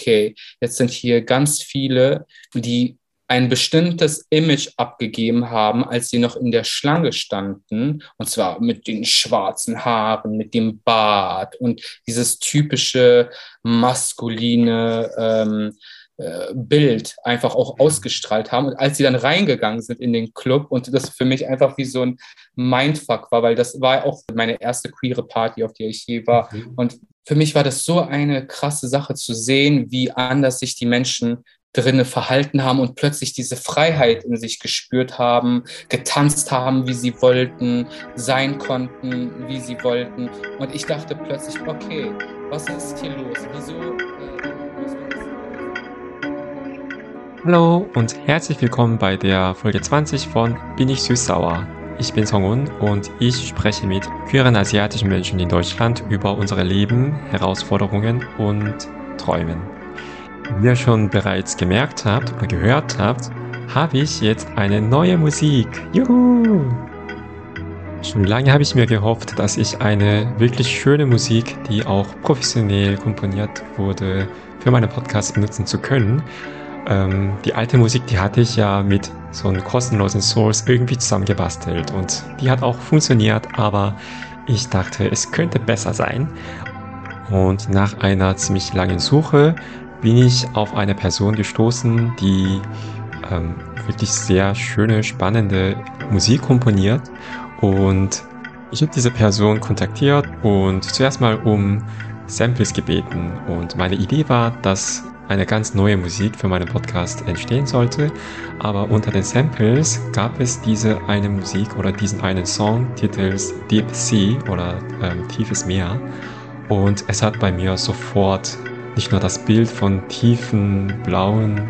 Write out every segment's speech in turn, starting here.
okay, jetzt sind hier ganz viele, die ein bestimmtes Image abgegeben haben, als sie noch in der Schlange standen, und zwar mit den schwarzen Haaren, mit dem Bart und dieses typische maskuline ähm, äh, Bild einfach auch ausgestrahlt haben. Und als sie dann reingegangen sind in den Club und das für mich einfach wie so ein Mindfuck war, weil das war auch meine erste queere Party, auf der ich je war. Mhm. Und für mich war das so eine krasse Sache zu sehen, wie anders sich die Menschen drinnen verhalten haben und plötzlich diese Freiheit in sich gespürt haben, getanzt haben, wie sie wollten, sein konnten, wie sie wollten. Und ich dachte plötzlich, okay, was ist hier los? Wieso? Äh, Hallo und herzlich willkommen bei der Folge 20 von Bin ich süß-sauer? Ich bin Songun und ich spreche mit queeren asiatischen Menschen in Deutschland über unsere Leben, Herausforderungen und Träumen. Wie ihr schon bereits gemerkt habt oder gehört habt, habe ich jetzt eine neue Musik. Juhu! Schon lange habe ich mir gehofft, dass ich eine wirklich schöne Musik, die auch professionell komponiert wurde, für meine Podcasts benutzen zu können. Ähm, die alte Musik, die hatte ich ja mit so einem kostenlosen Source irgendwie zusammengebastelt und die hat auch funktioniert, aber ich dachte, es könnte besser sein. Und nach einer ziemlich langen Suche bin ich auf eine Person gestoßen, die ähm, wirklich sehr schöne, spannende Musik komponiert. Und ich habe diese Person kontaktiert und zuerst mal um Samples gebeten. Und meine Idee war, dass eine ganz neue Musik für meinen Podcast entstehen sollte. Aber unter den Samples gab es diese eine Musik oder diesen einen Song titels Deep Sea oder ähm, Tiefes Meer. Und es hat bei mir sofort nicht nur das Bild von tiefen, blauen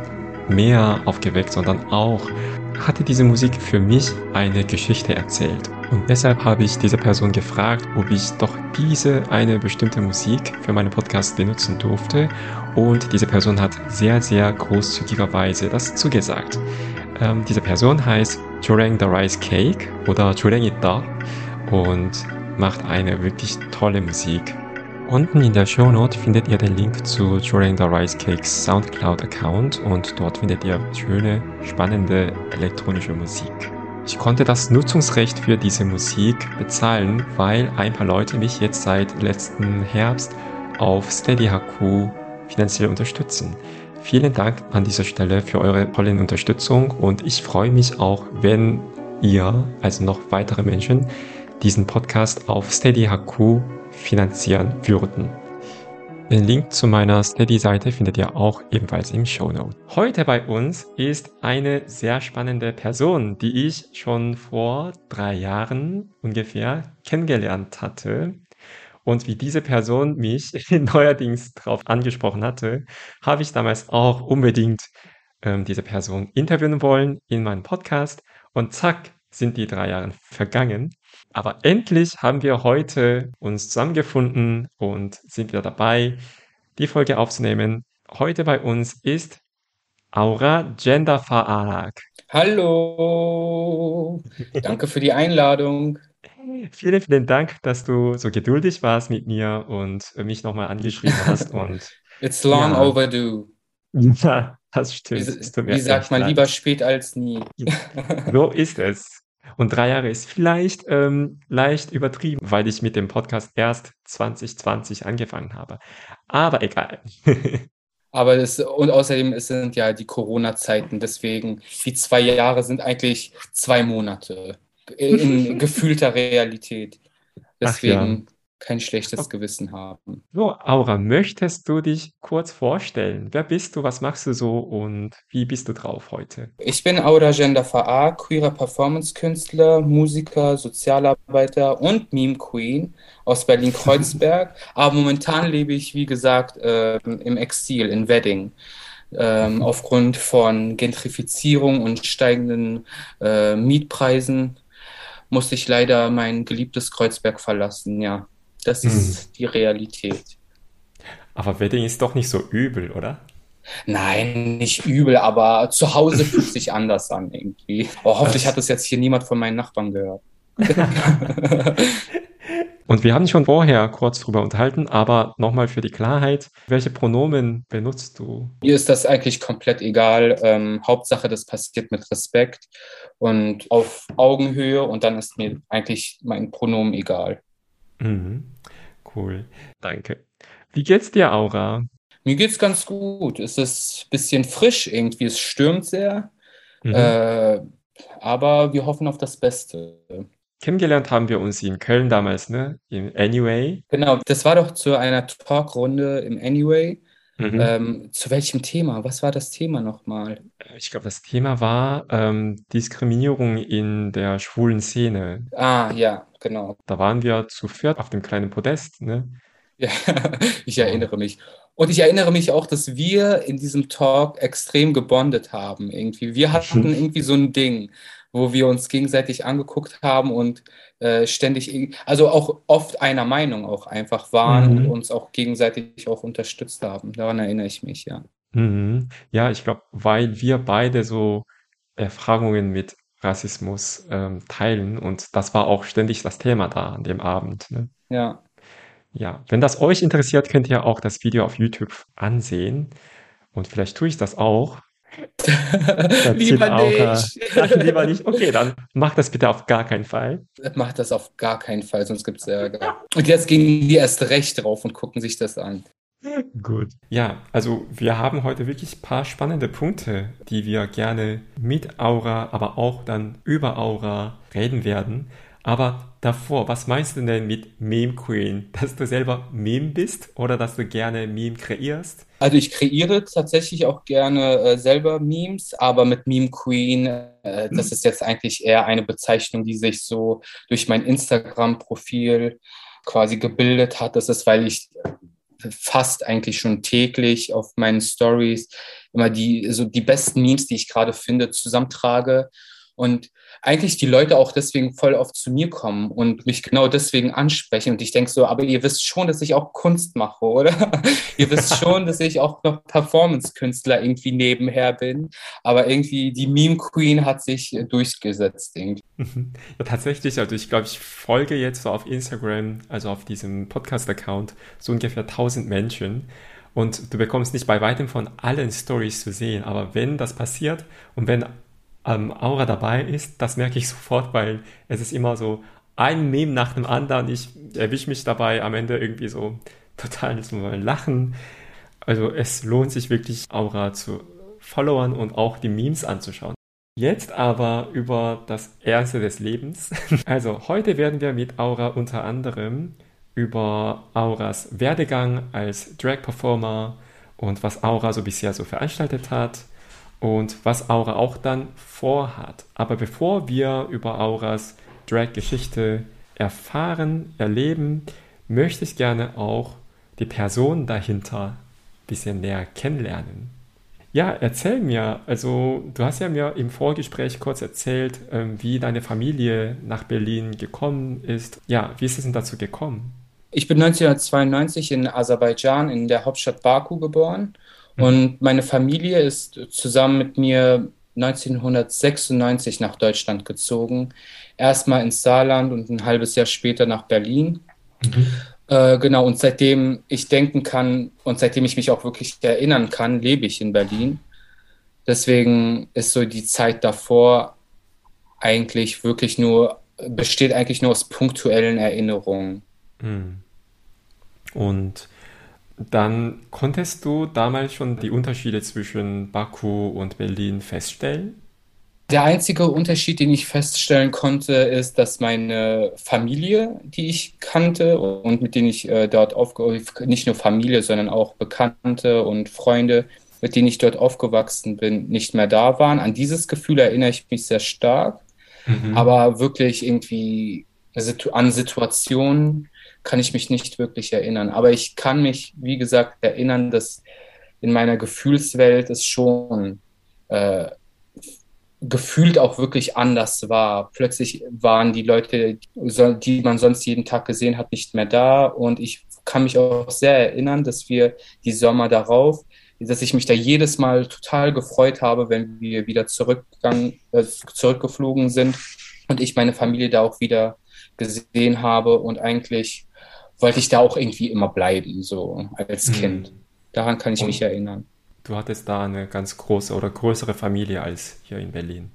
Meer aufgeweckt, sondern auch hatte diese Musik für mich eine Geschichte erzählt. Und deshalb habe ich diese Person gefragt, ob ich doch diese eine bestimmte Musik für meinen Podcast benutzen durfte. Und diese Person hat sehr, sehr großzügigerweise das zugesagt. Ähm, diese Person heißt Joreng the Rice Cake oder Joreng Ita und macht eine wirklich tolle Musik. Unten in der Show Note findet ihr den Link zu During the Rice Cakes Soundcloud-Account und dort findet ihr schöne, spannende elektronische Musik. Ich konnte das Nutzungsrecht für diese Musik bezahlen, weil ein paar Leute mich jetzt seit letzten Herbst auf SteadyHQ finanziell unterstützen. Vielen Dank an dieser Stelle für eure tolle Unterstützung und ich freue mich auch, wenn ihr, also noch weitere Menschen, diesen Podcast auf SteadyHQ finanzieren würden. Den Link zu meiner Steady-Seite findet ihr auch ebenfalls im Show Note. Heute bei uns ist eine sehr spannende Person, die ich schon vor drei Jahren ungefähr kennengelernt hatte. Und wie diese Person mich neuerdings darauf angesprochen hatte, habe ich damals auch unbedingt ähm, diese Person interviewen wollen in meinem Podcast. Und zack, sind die drei Jahre vergangen. Aber endlich haben wir heute uns zusammengefunden und sind wieder dabei, die Folge aufzunehmen. Heute bei uns ist Aura Gender Faag. Hallo, danke für die Einladung. Vielen, vielen Dank, dass du so geduldig warst mit mir und mich nochmal angeschrieben hast. Und, It's long ja. overdue. Ja, das stimmt. Wie, wie sagt man, leid. lieber spät als nie. So ist es. Und drei Jahre ist vielleicht ähm, leicht übertrieben, weil ich mit dem Podcast erst 2020 angefangen habe. Aber egal. Aber das, und außerdem es sind ja die Corona-Zeiten, deswegen die zwei Jahre sind eigentlich zwei Monate in gefühlter Realität. Deswegen kein schlechtes Gewissen haben. So, Aura, möchtest du dich kurz vorstellen? Wer bist du, was machst du so und wie bist du drauf heute? Ich bin Aura Gender VA, queerer Performance-Künstler, Musiker, Sozialarbeiter und Meme Queen aus Berlin-Kreuzberg. Aber momentan lebe ich, wie gesagt, äh, im Exil in Wedding. Ähm, aufgrund von Gentrifizierung und steigenden äh, Mietpreisen musste ich leider mein geliebtes Kreuzberg verlassen, ja. Das ist hm. die Realität. Aber Wedding ist doch nicht so übel, oder? Nein, nicht übel, aber zu Hause fühlt sich anders an irgendwie. Oh, hoffentlich hat das jetzt hier niemand von meinen Nachbarn gehört. Und wir haben schon vorher kurz drüber unterhalten, aber nochmal für die Klarheit, welche Pronomen benutzt du? Mir ist das eigentlich komplett egal. Ähm, Hauptsache, das passiert mit Respekt und auf Augenhöhe und dann ist mir eigentlich mein Pronomen egal. Mhm. Cool, danke. Wie geht's dir, Aura? Mir geht's ganz gut. Es ist ein bisschen frisch irgendwie, es stürmt sehr, mhm. äh, aber wir hoffen auf das Beste. Kennengelernt haben wir uns in Köln damals, ne? Im Anyway. Genau, das war doch zu einer Talkrunde im Anyway. Mhm. Ähm, zu welchem Thema? Was war das Thema nochmal? Ich glaube, das Thema war ähm, Diskriminierung in der schwulen Szene. Ah, ja, genau. Da waren wir zu viert auf dem kleinen Podest, ne? Ja, ich erinnere mich. Und ich erinnere mich auch, dass wir in diesem Talk extrem gebondet haben irgendwie. Wir hatten irgendwie so ein Ding wo wir uns gegenseitig angeguckt haben und äh, ständig, also auch oft einer Meinung auch einfach waren mhm. und uns auch gegenseitig auch unterstützt haben. Daran erinnere ich mich, ja. Mhm. Ja, ich glaube, weil wir beide so Erfahrungen mit Rassismus ähm, teilen und das war auch ständig das Thema da an dem Abend. Ne? Ja. Ja, wenn das euch interessiert, könnt ihr auch das Video auf YouTube ansehen. Und vielleicht tue ich das auch, lieber nicht. Ach, lieber nicht. Okay, dann mach das bitte auf gar keinen Fall. Mach das auf gar keinen Fall, sonst gibt es Ärger. Und jetzt gehen die erst recht drauf und gucken sich das an. Gut. Ja, also wir haben heute wirklich ein paar spannende Punkte, die wir gerne mit Aura, aber auch dann über Aura reden werden. Aber davor, was meinst du denn mit Meme Queen? Dass du selber Meme bist oder dass du gerne Meme kreierst? Also ich kreiere tatsächlich auch gerne äh, selber Memes, aber mit Meme Queen, äh, das ist jetzt eigentlich eher eine Bezeichnung, die sich so durch mein Instagram-Profil quasi gebildet hat. Das ist, weil ich fast eigentlich schon täglich auf meinen Stories immer die so die besten Memes, die ich gerade finde, zusammentrage. Und eigentlich die Leute auch deswegen voll oft zu mir kommen und mich genau deswegen ansprechen. Und ich denke so, aber ihr wisst schon, dass ich auch Kunst mache, oder? ihr wisst schon, dass ich auch noch Performance-Künstler irgendwie nebenher bin. Aber irgendwie die Meme Queen hat sich durchgesetzt. Irgendwie. Ja, tatsächlich, also ich glaube, ich folge jetzt so auf Instagram, also auf diesem Podcast-Account, so ungefähr 1000 Menschen. Und du bekommst nicht bei weitem von allen Stories zu sehen, aber wenn das passiert und wenn ähm, Aura dabei ist, das merke ich sofort, weil es ist immer so ein Meme nach dem anderen. Ich erwische mich dabei am Ende irgendwie so total zum Lachen. Also es lohnt sich wirklich, Aura zu followern und auch die Memes anzuschauen. Jetzt aber über das Erste des Lebens. Also heute werden wir mit Aura unter anderem über Auras Werdegang als Drag-Performer und was Aura so bisher so veranstaltet hat, und was Aura auch dann vorhat. Aber bevor wir über Auras Drag-Geschichte erfahren, erleben, möchte ich gerne auch die Person dahinter ein bisschen näher kennenlernen. Ja, erzähl mir, also du hast ja mir im Vorgespräch kurz erzählt, ähm, wie deine Familie nach Berlin gekommen ist. Ja, wie ist es denn dazu gekommen? Ich bin 1992 in Aserbaidschan in der Hauptstadt Baku geboren. Und meine Familie ist zusammen mit mir 1996 nach Deutschland gezogen. Erstmal ins Saarland und ein halbes Jahr später nach Berlin. Mhm. Äh, genau, und seitdem ich denken kann und seitdem ich mich auch wirklich erinnern kann, lebe ich in Berlin. Deswegen ist so die Zeit davor eigentlich wirklich nur, besteht eigentlich nur aus punktuellen Erinnerungen. Mhm. Und dann konntest du damals schon die Unterschiede zwischen Baku und Berlin feststellen? Der einzige Unterschied, den ich feststellen konnte, ist, dass meine Familie, die ich kannte und mit denen ich äh, dort aufgewachsen nicht nur Familie, sondern auch Bekannte und Freunde, mit denen ich dort aufgewachsen bin, nicht mehr da waren. An dieses Gefühl erinnere ich mich sehr stark. Mhm. Aber wirklich irgendwie an Situationen, kann ich mich nicht wirklich erinnern. Aber ich kann mich, wie gesagt, erinnern, dass in meiner Gefühlswelt es schon äh, gefühlt auch wirklich anders war. Plötzlich waren die Leute, die man sonst jeden Tag gesehen hat, nicht mehr da. Und ich kann mich auch sehr erinnern, dass wir die Sommer darauf, dass ich mich da jedes Mal total gefreut habe, wenn wir wieder zurückgegangen, äh, zurückgeflogen sind und ich meine Familie da auch wieder gesehen habe und eigentlich wollte ich da auch irgendwie immer bleiben, so als mhm. Kind. Daran kann ich und mich erinnern. Du hattest da eine ganz große oder größere Familie als hier in Berlin.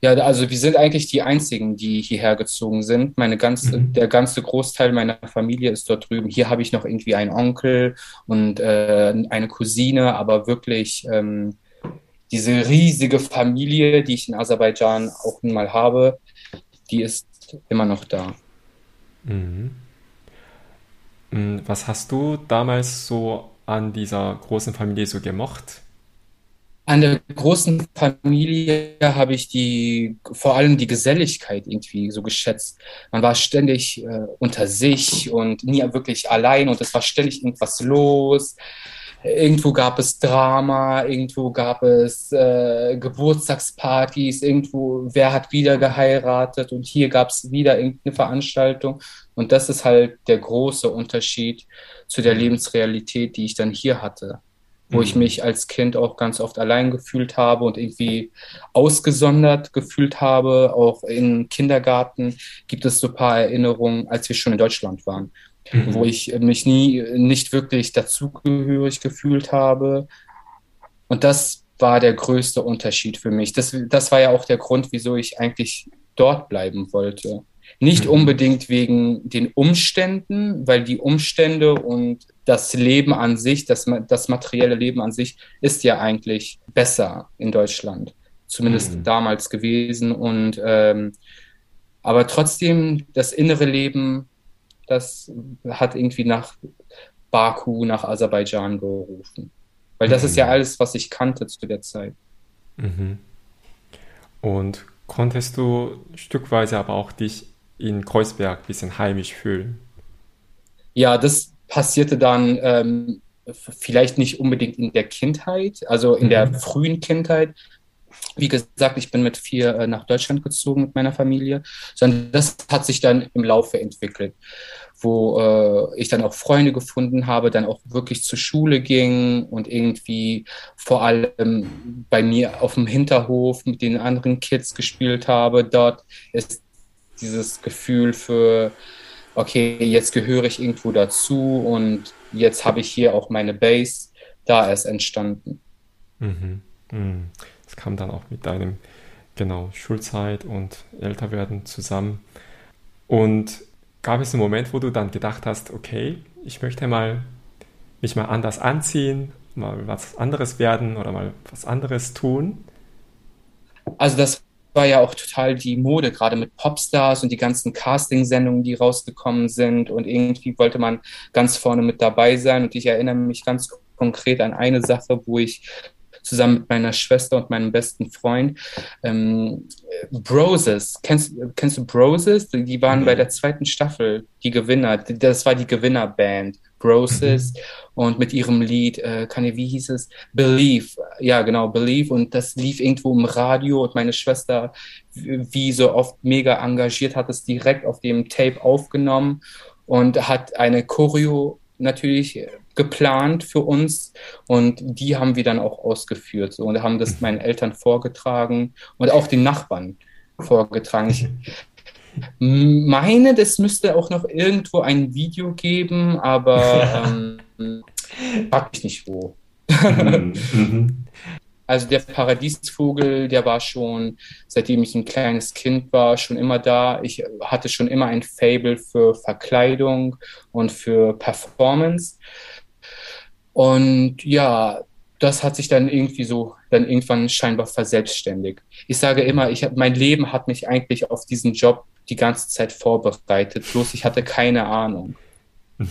Ja, also wir sind eigentlich die einzigen, die hierher gezogen sind. Meine ganze, mhm. der ganze Großteil meiner Familie ist dort drüben. Hier habe ich noch irgendwie einen Onkel und äh, eine Cousine, aber wirklich ähm, diese riesige Familie, die ich in Aserbaidschan auch nun mal habe, die ist immer noch da. Mhm. Mm, was hast du damals so an dieser großen Familie so gemocht? An der großen Familie habe ich die, vor allem die Geselligkeit irgendwie so geschätzt. Man war ständig äh, unter sich und nie wirklich allein und es war ständig irgendwas los. Irgendwo gab es Drama, irgendwo gab es äh, Geburtstagspartys, irgendwo, wer hat wieder geheiratet und hier gab es wieder irgendeine Veranstaltung. Und das ist halt der große Unterschied zu der Lebensrealität, die ich dann hier hatte wo mhm. ich mich als Kind auch ganz oft allein gefühlt habe und irgendwie ausgesondert gefühlt habe. Auch im Kindergarten gibt es so ein paar Erinnerungen, als wir schon in Deutschland waren, mhm. wo ich mich nie nicht wirklich dazugehörig gefühlt habe. Und das war der größte Unterschied für mich. Das, das war ja auch der Grund, wieso ich eigentlich dort bleiben wollte. Nicht mhm. unbedingt wegen den Umständen, weil die Umstände und das Leben an sich, das, das materielle Leben an sich ist ja eigentlich besser in Deutschland, zumindest mhm. damals gewesen. Und ähm, aber trotzdem das innere Leben, das hat irgendwie nach Baku, nach Aserbaidschan gerufen. Weil das mhm. ist ja mhm. alles, was ich kannte zu der Zeit. Mhm. Und konntest du stückweise aber auch dich in Kreuzberg ein bisschen heimisch fühlen? Ja, das passierte dann ähm, vielleicht nicht unbedingt in der Kindheit, also in mhm. der frühen Kindheit. Wie gesagt, ich bin mit vier äh, nach Deutschland gezogen mit meiner Familie, sondern das hat sich dann im Laufe entwickelt, wo äh, ich dann auch Freunde gefunden habe, dann auch wirklich zur Schule ging und irgendwie vor allem bei mir auf dem Hinterhof mit den anderen Kids gespielt habe. Dort ist dieses Gefühl für, okay, jetzt gehöre ich irgendwo dazu und jetzt habe ich hier auch meine Base, da ist entstanden. Mhm. Mhm. Kam dann auch mit deinem, genau, Schulzeit und Älterwerden zusammen. Und gab es einen Moment, wo du dann gedacht hast, okay, ich möchte mal mich mal anders anziehen, mal was anderes werden oder mal was anderes tun? Also das war ja auch total die Mode, gerade mit Popstars und die ganzen Casting-Sendungen, die rausgekommen sind. Und irgendwie wollte man ganz vorne mit dabei sein. Und ich erinnere mich ganz konkret an eine Sache, wo ich zusammen mit meiner Schwester und meinem besten Freund. Ähm, Broses, kennst, kennst du Broses? Die waren mhm. bei der zweiten Staffel die Gewinner. Das war die Gewinnerband. Broses mhm. und mit ihrem Lied, äh, kann ich, wie hieß es? Believe. Ja, genau, Believe. Und das lief irgendwo im Radio und meine Schwester, wie so oft mega engagiert, hat es direkt auf dem Tape aufgenommen und hat eine Choreo natürlich geplant für uns und die haben wir dann auch ausgeführt so, und haben das mhm. meinen Eltern vorgetragen und auch den Nachbarn vorgetragen. Ich meine, das müsste auch noch irgendwo ein Video geben, aber ähm, frag mich nicht wo. Mhm, mhm. Also der Paradiesvogel, der war schon, seitdem ich ein kleines Kind war, schon immer da. Ich hatte schon immer ein Fable für Verkleidung und für Performance. Und ja, das hat sich dann irgendwie so, dann irgendwann scheinbar verselbstständigt. Ich sage immer, ich mein Leben hat mich eigentlich auf diesen Job die ganze Zeit vorbereitet, bloß ich hatte keine Ahnung.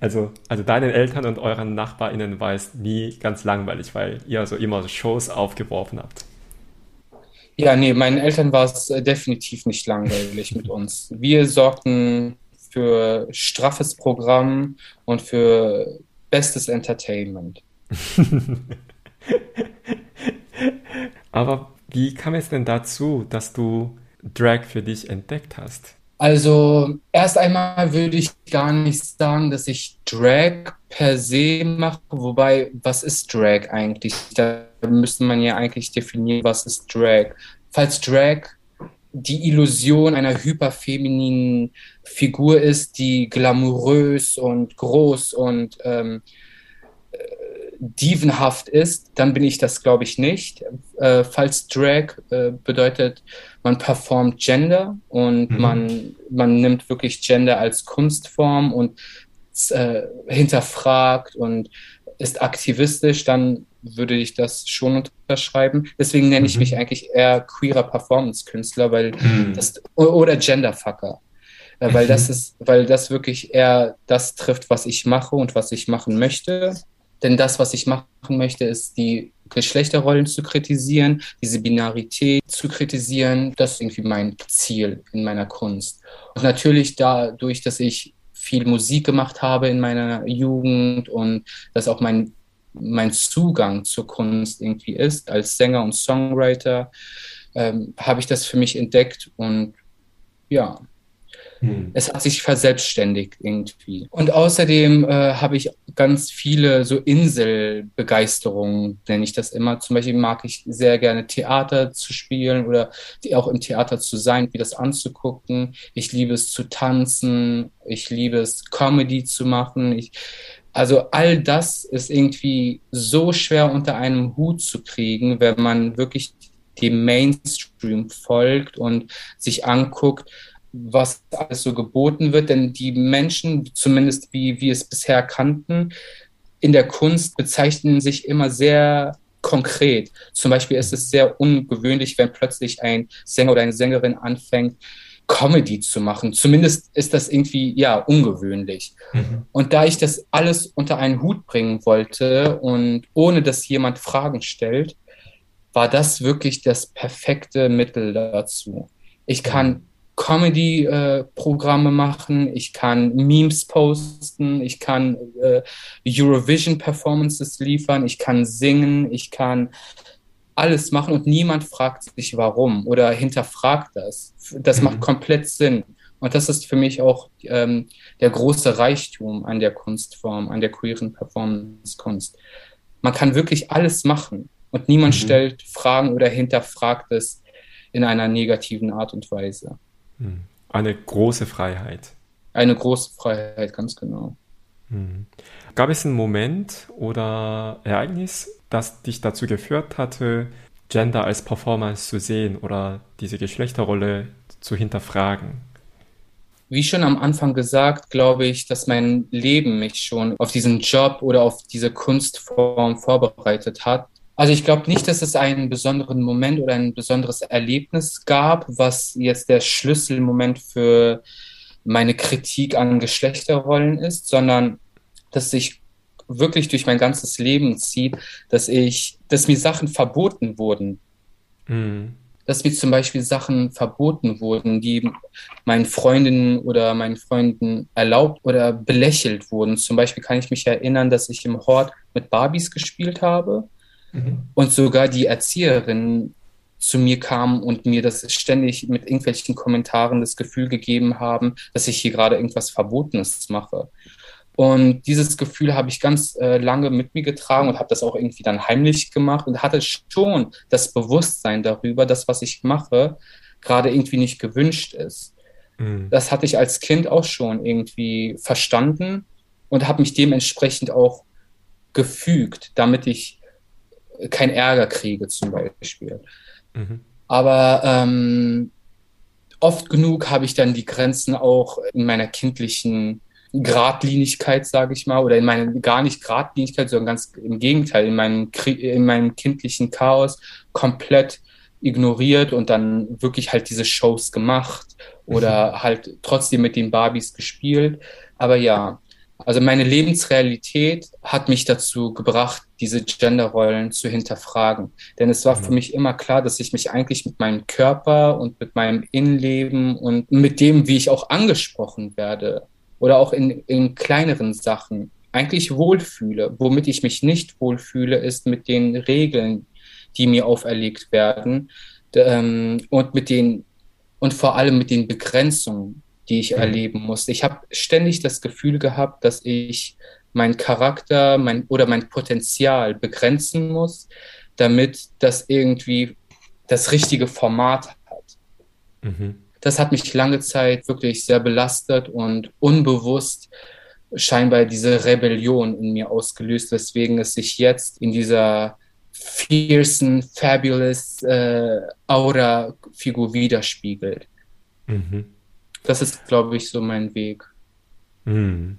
also, also deinen Eltern und euren NachbarInnen war es nie ganz langweilig, weil ihr so immer Shows aufgeworfen habt. Ja, nee, meinen Eltern war es definitiv nicht langweilig mit uns. Wir sorgten für straffes Programm und für bestes Entertainment. Aber wie kam es denn dazu, dass du Drag für dich entdeckt hast? Also erst einmal würde ich gar nicht sagen, dass ich Drag per se mache, wobei, was ist Drag eigentlich? Da müsste man ja eigentlich definieren, was ist Drag. Falls Drag die Illusion einer hyperfemininen Figur ist, die glamourös und groß und ähm, äh, dievenhaft ist, dann bin ich das, glaube ich, nicht. Äh, falls Drag äh, bedeutet, man performt Gender und mhm. man, man nimmt wirklich Gender als Kunstform und äh, hinterfragt und ist aktivistisch, dann würde ich das schon unterschreiben. Deswegen nenne mhm. ich mich eigentlich eher queerer Performance-Künstler, weil mhm. das oder Genderfucker. Weil das mhm. ist, weil das wirklich eher das trifft, was ich mache und was ich machen möchte. Denn das, was ich machen möchte, ist die Geschlechterrollen zu kritisieren, diese Binarität zu kritisieren. Das ist irgendwie mein Ziel in meiner Kunst. Und natürlich dadurch, dass ich viel Musik gemacht habe in meiner Jugend und das auch mein, mein Zugang zur Kunst irgendwie ist, als Sänger und Songwriter, ähm, habe ich das für mich entdeckt und ja, hm. Es hat sich verselbstständigt irgendwie. Und außerdem äh, habe ich ganz viele so Inselbegeisterungen, nenne ich das immer. Zum Beispiel mag ich sehr gerne Theater zu spielen oder auch im Theater zu sein, wie das anzugucken. Ich liebe es zu tanzen. Ich liebe es, Comedy zu machen. Ich, also all das ist irgendwie so schwer unter einem Hut zu kriegen, wenn man wirklich dem Mainstream folgt und sich anguckt, was alles so geboten wird, denn die Menschen, zumindest wie wir es bisher kannten, in der Kunst bezeichnen sich immer sehr konkret. Zum Beispiel ist es sehr ungewöhnlich, wenn plötzlich ein Sänger oder eine Sängerin anfängt, Comedy zu machen. Zumindest ist das irgendwie, ja, ungewöhnlich. Mhm. Und da ich das alles unter einen Hut bringen wollte und ohne dass jemand Fragen stellt, war das wirklich das perfekte Mittel dazu. Ich kann Comedy-Programme äh, machen, ich kann Memes posten, ich kann äh, Eurovision-Performances liefern, ich kann singen, ich kann alles machen und niemand fragt sich warum oder hinterfragt das. Das mhm. macht komplett Sinn. Und das ist für mich auch ähm, der große Reichtum an der Kunstform, an der queeren Performance-Kunst. Man kann wirklich alles machen und niemand mhm. stellt Fragen oder hinterfragt es in einer negativen Art und Weise. Hm. Eine große Freiheit. Eine große Freiheit, ganz genau. Hm. Gab es einen Moment oder Ereignis, das dich dazu geführt hatte, Gender als Performance zu sehen oder diese Geschlechterrolle zu hinterfragen? Wie schon am Anfang gesagt, glaube ich, dass mein Leben mich schon auf diesen Job oder auf diese Kunstform vorbereitet hat. Also ich glaube nicht, dass es einen besonderen Moment oder ein besonderes Erlebnis gab, was jetzt der Schlüsselmoment für meine Kritik an Geschlechterrollen ist, sondern dass sich wirklich durch mein ganzes Leben zieht, dass ich, dass mir Sachen verboten wurden. Mhm. Dass mir zum Beispiel Sachen verboten wurden, die meinen Freundinnen oder meinen Freunden erlaubt oder belächelt wurden. Zum Beispiel kann ich mich erinnern, dass ich im Hort mit Barbies gespielt habe Mhm. Und sogar die Erzieherin zu mir kam und mir das ständig mit irgendwelchen Kommentaren das Gefühl gegeben haben, dass ich hier gerade irgendwas Verbotenes mache. Und dieses Gefühl habe ich ganz äh, lange mit mir getragen und habe das auch irgendwie dann heimlich gemacht und hatte schon das Bewusstsein darüber, dass was ich mache gerade irgendwie nicht gewünscht ist. Mhm. Das hatte ich als Kind auch schon irgendwie verstanden und habe mich dementsprechend auch gefügt, damit ich kein Ärger kriege zum Beispiel. Mhm. Aber ähm, oft genug habe ich dann die Grenzen auch in meiner kindlichen Gradlinigkeit, sage ich mal, oder in meiner gar nicht Gradlinigkeit, sondern ganz im Gegenteil, in meinem, in meinem kindlichen Chaos komplett ignoriert und dann wirklich halt diese Shows gemacht oder mhm. halt trotzdem mit den Barbies gespielt. Aber ja, also meine Lebensrealität hat mich dazu gebracht, diese Genderrollen zu hinterfragen. Denn es war für mhm. mich immer klar, dass ich mich eigentlich mit meinem Körper und mit meinem Innenleben und mit dem, wie ich auch angesprochen werde oder auch in, in kleineren Sachen eigentlich wohlfühle. Womit ich mich nicht wohlfühle, ist mit den Regeln, die mir auferlegt werden ähm, und mit den und vor allem mit den Begrenzungen, die ich mhm. erleben musste. Ich habe ständig das Gefühl gehabt, dass ich meinen Charakter mein, oder mein Potenzial begrenzen muss, damit das irgendwie das richtige Format hat. Mhm. Das hat mich lange Zeit wirklich sehr belastet und unbewusst scheinbar diese Rebellion in mir ausgelöst, weswegen es sich jetzt in dieser fiercen, fabulous äh, Aura-Figur widerspiegelt. Mhm. Das ist, glaube ich, so mein Weg. Mhm.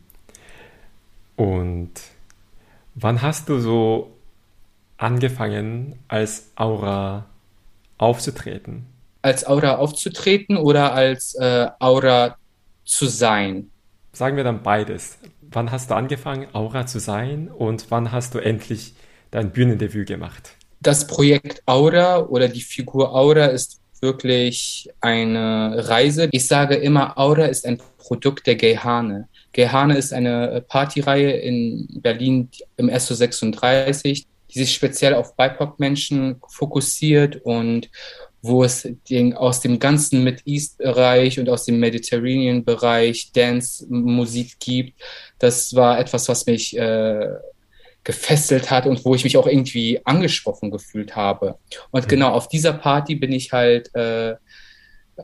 Und wann hast du so angefangen, als Aura aufzutreten? Als Aura aufzutreten oder als äh, Aura zu sein? Sagen wir dann beides. Wann hast du angefangen, Aura zu sein und wann hast du endlich dein Bühnendebüt gemacht? Das Projekt Aura oder die Figur Aura ist wirklich eine Reise. Ich sage immer, Aura ist ein Produkt der Gehane. Gehane ist eine Partyreihe in Berlin im SO36, die sich speziell auf BIPOC-Menschen fokussiert und wo es den, aus dem ganzen Mid East-Bereich und aus dem Mediterranean-Bereich Dance-Musik gibt. Das war etwas, was mich äh, gefesselt hat und wo ich mich auch irgendwie angesprochen gefühlt habe. Und mhm. genau auf dieser Party bin ich halt äh,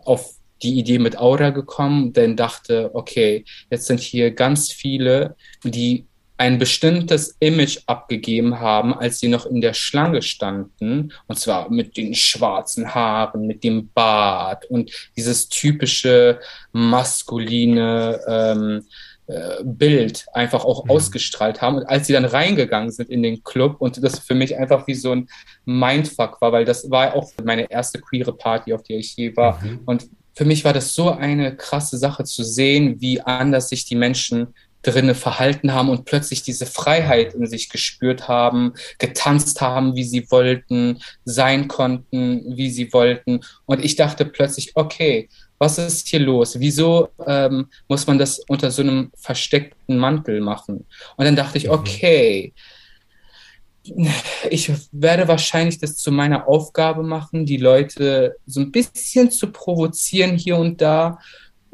auf die Idee mit Aura gekommen, denn dachte, okay, jetzt sind hier ganz viele, die ein bestimmtes Image abgegeben haben, als sie noch in der Schlange standen, und zwar mit den schwarzen Haaren, mit dem Bart und dieses typische maskuline ähm, äh, Bild einfach auch mhm. ausgestrahlt haben. Und als sie dann reingegangen sind in den Club und das für mich einfach wie so ein Mindfuck war, weil das war auch meine erste queere Party, auf der ich je war. Mhm. Und für mich war das so eine krasse Sache zu sehen, wie anders sich die Menschen drinne verhalten haben und plötzlich diese Freiheit in sich gespürt haben, getanzt haben, wie sie wollten, sein konnten, wie sie wollten. Und ich dachte plötzlich, okay, was ist hier los? Wieso ähm, muss man das unter so einem versteckten Mantel machen? Und dann dachte ich, mhm. okay, ich werde wahrscheinlich das zu meiner Aufgabe machen, die Leute so ein bisschen zu provozieren hier und da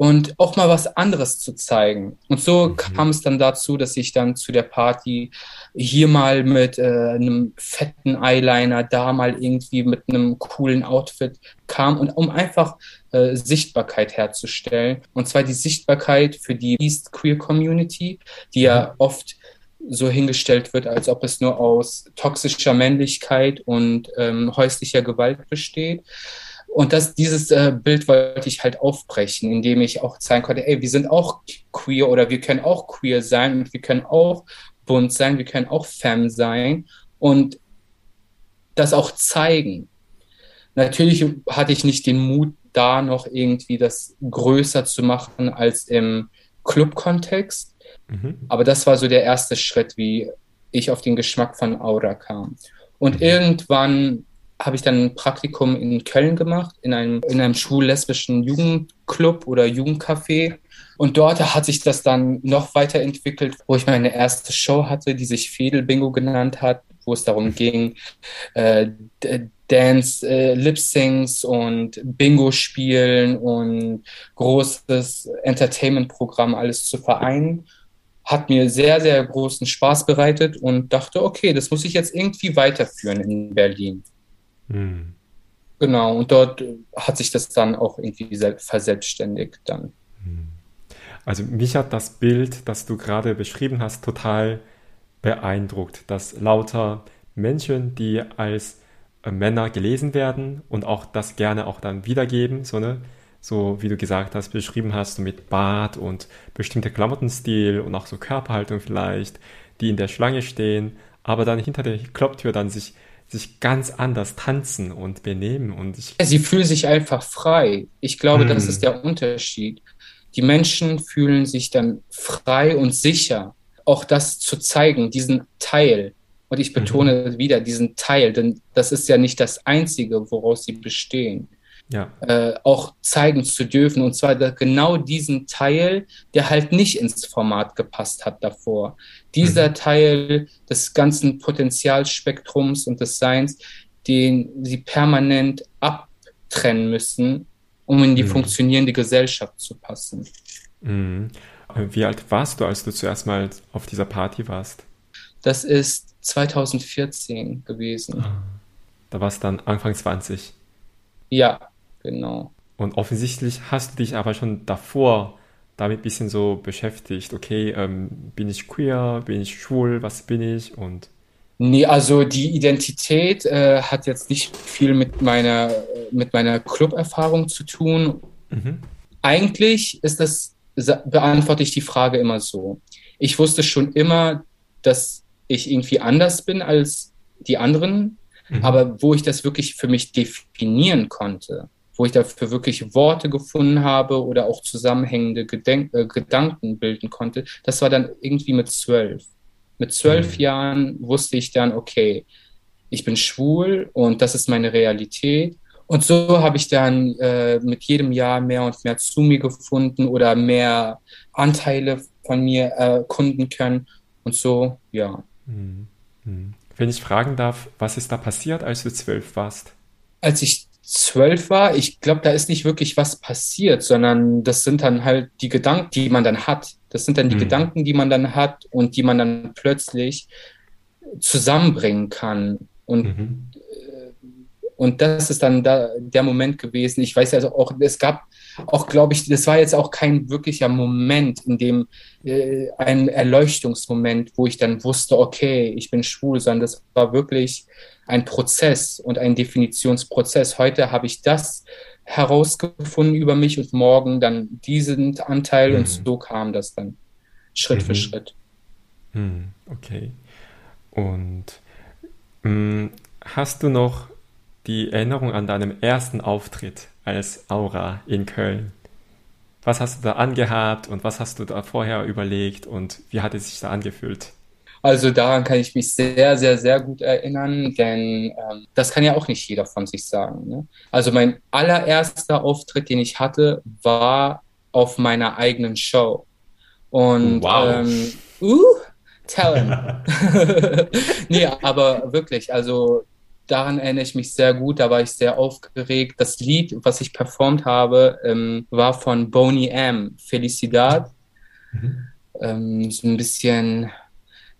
und auch mal was anderes zu zeigen. Und so mhm. kam es dann dazu, dass ich dann zu der Party hier mal mit äh, einem fetten Eyeliner, da mal irgendwie mit einem coolen Outfit kam und um einfach äh, Sichtbarkeit herzustellen. Und zwar die Sichtbarkeit für die East Queer Community, die ja mhm. oft so hingestellt wird, als ob es nur aus toxischer Männlichkeit und ähm, häuslicher Gewalt besteht. Und das, dieses äh, Bild wollte ich halt aufbrechen, indem ich auch zeigen konnte, ey, wir sind auch queer oder wir können auch queer sein und wir können auch bunt sein, wir können auch femme sein und das auch zeigen. Natürlich hatte ich nicht den Mut, da noch irgendwie das größer zu machen als im Club-Kontext. Mhm. Aber das war so der erste Schritt, wie ich auf den Geschmack von Aura kam. Und mhm. irgendwann habe ich dann ein Praktikum in Köln gemacht, in einem, in einem schwul-lesbischen Jugendclub oder Jugendcafé. Und dort hat sich das dann noch weiterentwickelt, wo ich meine erste Show hatte, die sich Fedel Bingo genannt hat, wo es darum ging, äh, Dance, äh, Lip-Syncs und Bingo spielen und großes Entertainment-Programm alles zu vereinen. Hat mir sehr, sehr großen Spaß bereitet und dachte, okay, das muss ich jetzt irgendwie weiterführen in Berlin. Hm. Genau, und dort hat sich das dann auch irgendwie verselbstständigt dann. Hm. Also mich hat das Bild, das du gerade beschrieben hast, total beeindruckt, dass lauter Menschen, die als äh, Männer gelesen werden und auch das gerne auch dann wiedergeben, so ne, so wie du gesagt hast, beschrieben hast, so mit Bart und bestimmter Klamottenstil und auch so Körperhaltung vielleicht, die in der Schlange stehen, aber dann hinter der Klopptür dann sich sich ganz anders tanzen und benehmen. Und ich Sie fühlen sich einfach frei. Ich glaube, hm. das ist der Unterschied. Die Menschen fühlen sich dann frei und sicher, auch das zu zeigen, diesen Teil. Und ich betone mhm. wieder diesen Teil, denn das ist ja nicht das Einzige, woraus sie bestehen ja. äh, auch zeigen zu dürfen. Und zwar genau diesen Teil, der halt nicht ins Format gepasst hat davor. Dieser mhm. Teil des ganzen Potenzialspektrums und des Seins, den sie permanent abtrennen müssen, um in die mhm. funktionierende Gesellschaft zu passen. Mhm. Wie alt warst du, als du zuerst mal auf dieser Party warst? Das ist 2014 gewesen. Da warst du dann Anfang 20. Ja, Genau. Und offensichtlich hast du dich aber schon davor damit ein bisschen so beschäftigt. Okay, ähm, bin ich queer, bin ich schwul, was bin ich und Nee, also die Identität äh, hat jetzt nicht viel mit meiner, mit meiner Club-Erfahrung zu tun. Mhm. Eigentlich ist das, beantworte ich die Frage immer so. Ich wusste schon immer, dass ich irgendwie anders bin als die anderen, mhm. aber wo ich das wirklich für mich definieren konnte, wo ich dafür wirklich Worte gefunden habe oder auch zusammenhängende Gedenk äh, Gedanken bilden konnte, das war dann irgendwie mit zwölf. Mit zwölf mhm. Jahren wusste ich dann, okay, ich bin schwul und das ist meine Realität. Und so habe ich dann äh, mit jedem Jahr mehr und mehr zu mir gefunden oder mehr Anteile von mir erkunden können. Und so, ja. Mhm. Mhm. Wenn ich fragen darf, was ist da passiert, als du zwölf warst? Als ich zwölf war, ich glaube, da ist nicht wirklich was passiert, sondern das sind dann halt die Gedanken, die man dann hat. Das sind dann die mhm. Gedanken, die man dann hat und die man dann plötzlich zusammenbringen kann. Und, mhm. Äh, und das ist dann da der Moment gewesen. Ich weiß also auch, es gab auch, glaube ich, das war jetzt auch kein wirklicher Moment, in dem äh, ein Erleuchtungsmoment, wo ich dann wusste, okay, ich bin schwul, sondern das war wirklich ein Prozess und ein Definitionsprozess. Heute habe ich das herausgefunden über mich und morgen dann diesen Anteil mhm. und so kam das dann Schritt mhm. für Schritt. Mhm. Okay. Und mh, mm, hast du noch die Erinnerung an deinem ersten Auftritt als Aura in Köln? Was hast du da angehabt und was hast du da vorher überlegt und wie hat es sich da angefühlt? Also daran kann ich mich sehr, sehr, sehr gut erinnern, denn ähm, das kann ja auch nicht jeder von sich sagen. Ne? Also mein allererster Auftritt, den ich hatte, war auf meiner eigenen Show. Und wow. ähm, uh, Talent. nee, aber wirklich, also daran erinnere ich mich sehr gut, da war ich sehr aufgeregt. Das Lied, was ich performt habe, ähm, war von Boney M, Felicidad. Mhm. Ähm, so ein bisschen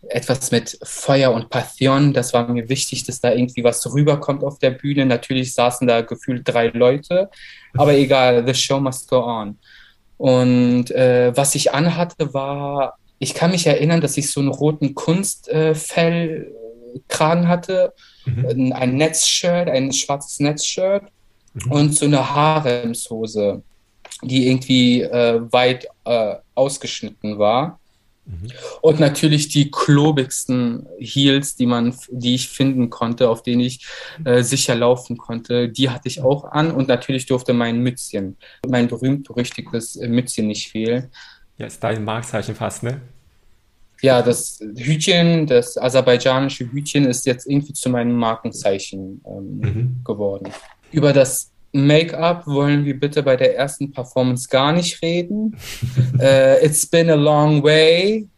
etwas mit Feuer und Passion. Das war mir wichtig, dass da irgendwie was rüberkommt auf der Bühne. Natürlich saßen da gefühlt drei Leute, aber egal, the show must go on. Und äh, was ich anhatte, war, ich kann mich erinnern, dass ich so einen roten Kunstfellkragen hatte, mhm. ein Netzshirt, ein schwarzes Netzshirt mhm. und so eine Haremshose, die irgendwie äh, weit äh, ausgeschnitten war. Mhm. Und natürlich die klobigsten Heels, die man, die ich finden konnte, auf denen ich äh, sicher laufen konnte, die hatte ich auch an. Und natürlich durfte mein Mützchen, mein berühmt-berüchtigtes Mützchen nicht fehlen. Ja, ist dein Markenzeichen fast, ne? Ja, das Hütchen, das aserbaidschanische Hütchen ist jetzt irgendwie zu meinem Markenzeichen ähm, mhm. geworden. Über das Make-up wollen wir bitte bei der ersten Performance gar nicht reden. uh, it's been a long way.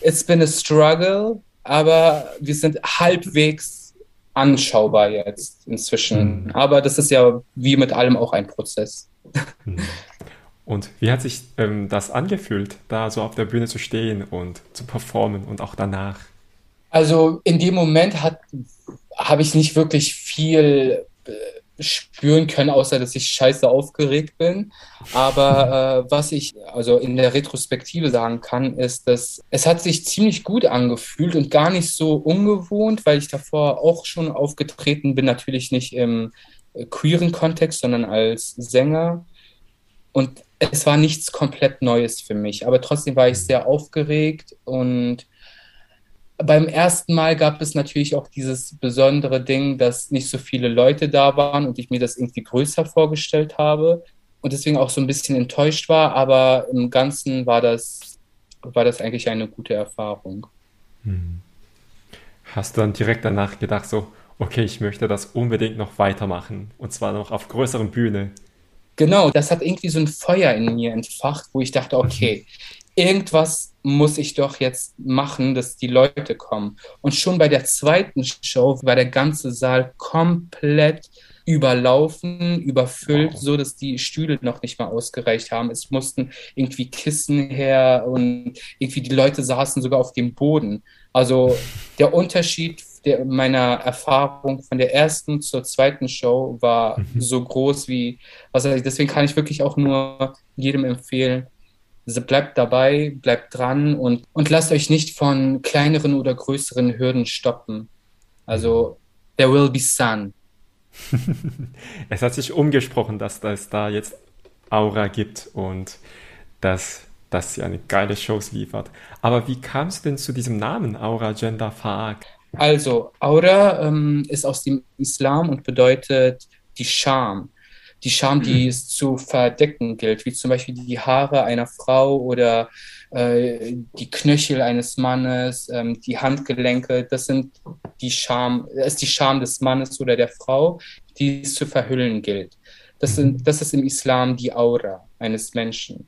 It's been a struggle. Aber wir sind halbwegs anschaubar jetzt inzwischen. Mhm. Aber das ist ja wie mit allem auch ein Prozess. Mhm. Und wie hat sich ähm, das angefühlt, da so auf der Bühne zu stehen und zu performen und auch danach? Also in dem Moment habe ich nicht wirklich viel äh, spüren können, außer dass ich scheiße aufgeregt bin. Aber äh, was ich also in der Retrospektive sagen kann, ist, dass es hat sich ziemlich gut angefühlt und gar nicht so ungewohnt, weil ich davor auch schon aufgetreten bin, natürlich nicht im äh, queeren Kontext, sondern als Sänger. Und es war nichts komplett Neues für mich, aber trotzdem war ich sehr aufgeregt und beim ersten Mal gab es natürlich auch dieses besondere Ding, dass nicht so viele Leute da waren und ich mir das irgendwie größer vorgestellt habe und deswegen auch so ein bisschen enttäuscht war, aber im Ganzen war das, war das eigentlich eine gute Erfahrung. Hm. Hast du dann direkt danach gedacht, so, okay, ich möchte das unbedingt noch weitermachen und zwar noch auf größeren Bühne? Genau, das hat irgendwie so ein Feuer in mir entfacht, wo ich dachte, okay, irgendwas muss ich doch jetzt machen, dass die Leute kommen. Und schon bei der zweiten Show war der ganze Saal komplett überlaufen, überfüllt, so dass die Stühle noch nicht mal ausgereicht haben. Es mussten irgendwie Kissen her und irgendwie die Leute saßen sogar auf dem Boden. Also der Unterschied der, meiner Erfahrung von der ersten zur zweiten Show war mhm. so groß wie, was also deswegen kann ich wirklich auch nur jedem empfehlen, bleibt dabei, bleibt dran und, und lasst euch nicht von kleineren oder größeren Hürden stoppen. Also, there will be sun. es hat sich umgesprochen, dass es da jetzt Aura gibt und dass, dass sie eine geile Shows liefert. Aber wie kam es denn zu diesem Namen, Aura Gender Faak? Also, Aura ähm, ist aus dem Islam und bedeutet die Scham die Scham, die mhm. es zu verdecken gilt, wie zum Beispiel die Haare einer Frau oder äh, die Knöchel eines Mannes, ähm, die Handgelenke, das sind die Scham, ist die Scham des Mannes oder der Frau, die es zu verhüllen gilt. Das, sind, mhm. das ist im Islam die Aura eines Menschen.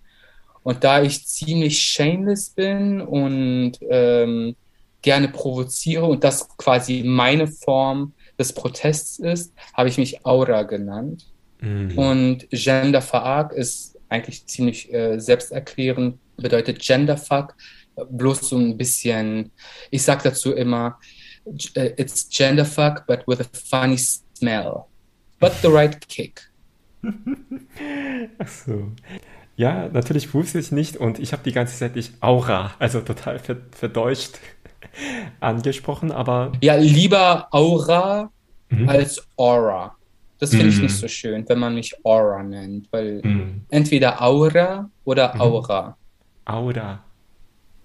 Und da ich ziemlich shameless bin und ähm, gerne provoziere und das quasi meine Form des Protests ist, habe ich mich Aura genannt. Mhm. Und Genderfuck ist eigentlich ziemlich äh, selbsterklärend, bedeutet Genderfuck, bloß so ein bisschen, ich sag dazu immer, äh, it's Genderfuck, but with a funny smell. But the right kick. Ach so. Ja, natürlich wusste ich nicht und ich habe die ganze Zeit nicht Aura, also total verdeutscht angesprochen, aber. Ja, lieber Aura mhm. als Aura. Das finde ich nicht mhm. so schön, wenn man mich Aura nennt, weil mm. entweder Aura oder mhm. Aura. Aura.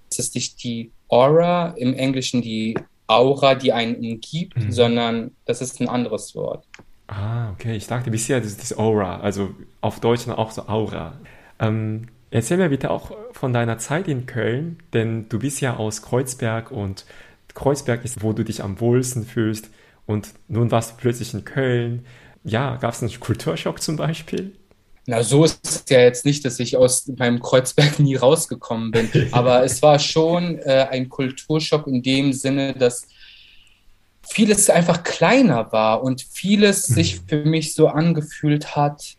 Es ist nicht die Aura, im Englischen die Aura, die einen umgibt, sondern das ist ein anderes Wort. Ah, okay. Ich dachte bisher, das ist Aura, also auf Deutsch auch so Aura. Ähm, erzähl mir bitte auch von deiner Zeit in Köln, denn du bist ja aus Kreuzberg und Kreuzberg ist, wo du dich am wohlsten fühlst. Und nun warst du plötzlich in Köln ja, gab es einen Kulturschock zum Beispiel? Na, so ist es ja jetzt nicht, dass ich aus meinem Kreuzberg nie rausgekommen bin. Aber es war schon äh, ein Kulturschock in dem Sinne, dass vieles einfach kleiner war und vieles mhm. sich für mich so angefühlt hat,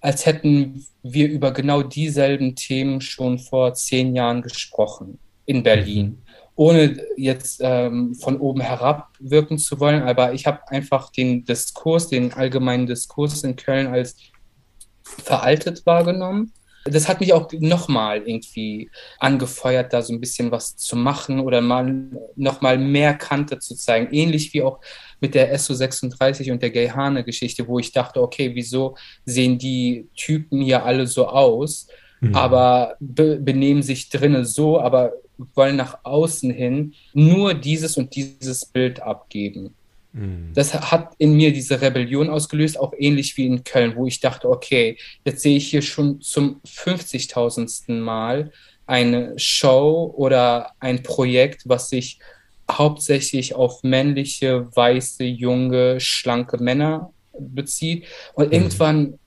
als hätten wir über genau dieselben Themen schon vor zehn Jahren gesprochen in Berlin. Ohne jetzt ähm, von oben herab wirken zu wollen, aber ich habe einfach den Diskurs, den allgemeinen Diskurs in Köln als veraltet wahrgenommen. Das hat mich auch nochmal irgendwie angefeuert, da so ein bisschen was zu machen oder mal nochmal mehr Kante zu zeigen. Ähnlich wie auch mit der SO36 und der Gay-Hane-Geschichte, wo ich dachte, okay, wieso sehen die Typen hier alle so aus? Mhm. aber be benehmen sich drinnen so, aber wollen nach außen hin nur dieses und dieses Bild abgeben. Mhm. Das hat in mir diese Rebellion ausgelöst, auch ähnlich wie in Köln, wo ich dachte, okay, jetzt sehe ich hier schon zum 50.000. Mal eine Show oder ein Projekt, was sich hauptsächlich auf männliche, weiße, junge, schlanke Männer bezieht. Und mhm. irgendwann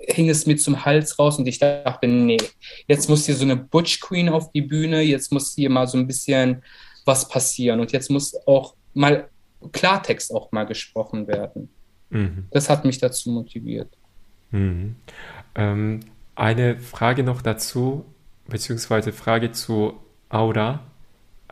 hing es mir zum Hals raus und ich dachte, nee, jetzt muss hier so eine Butch Queen auf die Bühne, jetzt muss hier mal so ein bisschen was passieren und jetzt muss auch mal Klartext auch mal gesprochen werden. Mhm. Das hat mich dazu motiviert. Mhm. Ähm, eine Frage noch dazu, beziehungsweise Frage zu Aura.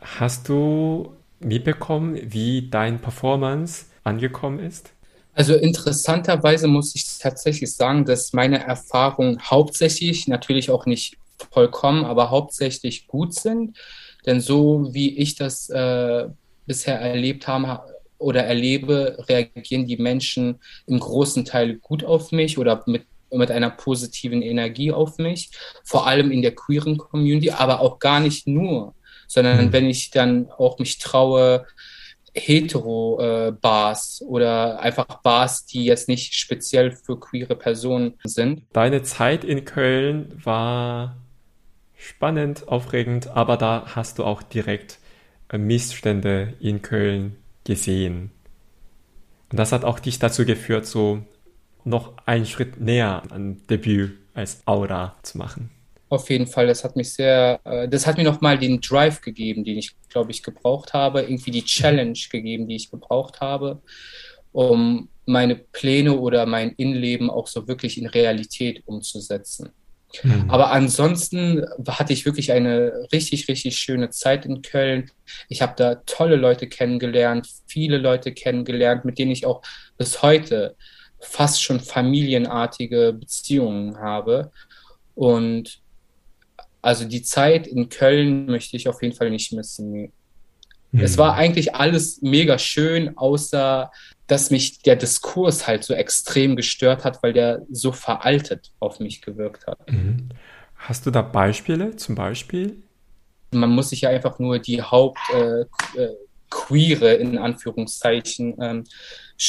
Hast du mitbekommen, wie dein Performance angekommen ist? Also interessanterweise muss ich tatsächlich sagen, dass meine Erfahrungen hauptsächlich, natürlich auch nicht vollkommen, aber hauptsächlich gut sind. Denn so wie ich das äh, bisher erlebt habe oder erlebe, reagieren die Menschen im großen Teil gut auf mich oder mit mit einer positiven Energie auf mich, vor allem in der queeren Community, aber auch gar nicht nur, sondern mhm. wenn ich dann auch mich traue, Hetero-Bars äh, oder einfach Bars, die jetzt nicht speziell für queere Personen sind. Deine Zeit in Köln war spannend, aufregend, aber da hast du auch direkt äh, Missstände in Köln gesehen. Und das hat auch dich dazu geführt, so noch einen Schritt näher an Debüt als Aura zu machen. Auf jeden Fall, das hat mich sehr, äh, das hat mir nochmal den Drive gegeben, den ich, glaube ich, gebraucht habe, irgendwie die Challenge gegeben, die ich gebraucht habe, um meine Pläne oder mein Innenleben auch so wirklich in Realität umzusetzen. Mhm. Aber ansonsten hatte ich wirklich eine richtig, richtig schöne Zeit in Köln. Ich habe da tolle Leute kennengelernt, viele Leute kennengelernt, mit denen ich auch bis heute fast schon familienartige Beziehungen habe. Und also die Zeit in Köln möchte ich auf jeden Fall nicht missen. Mhm. Es war eigentlich alles mega schön, außer dass mich der Diskurs halt so extrem gestört hat, weil der so veraltet auf mich gewirkt hat. Mhm. Hast du da Beispiele zum Beispiel? Man muss sich ja einfach nur die Haupt äh, äh, queere, in Anführungszeichen, ähm,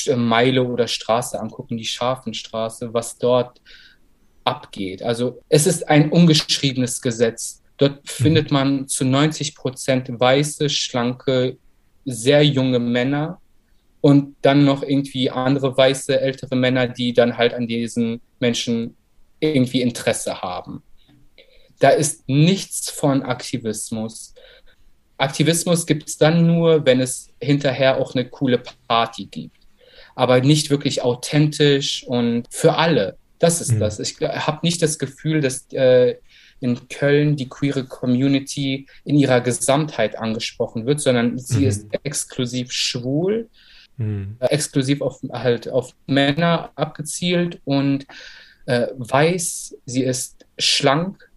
äh, Meile oder Straße angucken, die Scharfenstraße, was dort abgeht. Also es ist ein ungeschriebenes Gesetz. Dort mhm. findet man zu 90 Prozent weiße, schlanke, sehr junge Männer, und dann noch irgendwie andere weiße ältere Männer, die dann halt an diesen Menschen irgendwie Interesse haben. Da ist nichts von Aktivismus. Aktivismus gibt es dann nur, wenn es hinterher auch eine coole Party gibt. Aber nicht wirklich authentisch und für alle. Das ist mhm. das. Ich habe nicht das Gefühl, dass äh, in Köln die queere Community in ihrer Gesamtheit angesprochen wird, sondern sie mhm. ist exklusiv schwul mhm. exklusiv auf, halt auf Männer abgezielt und äh, weiß, sie ist schlank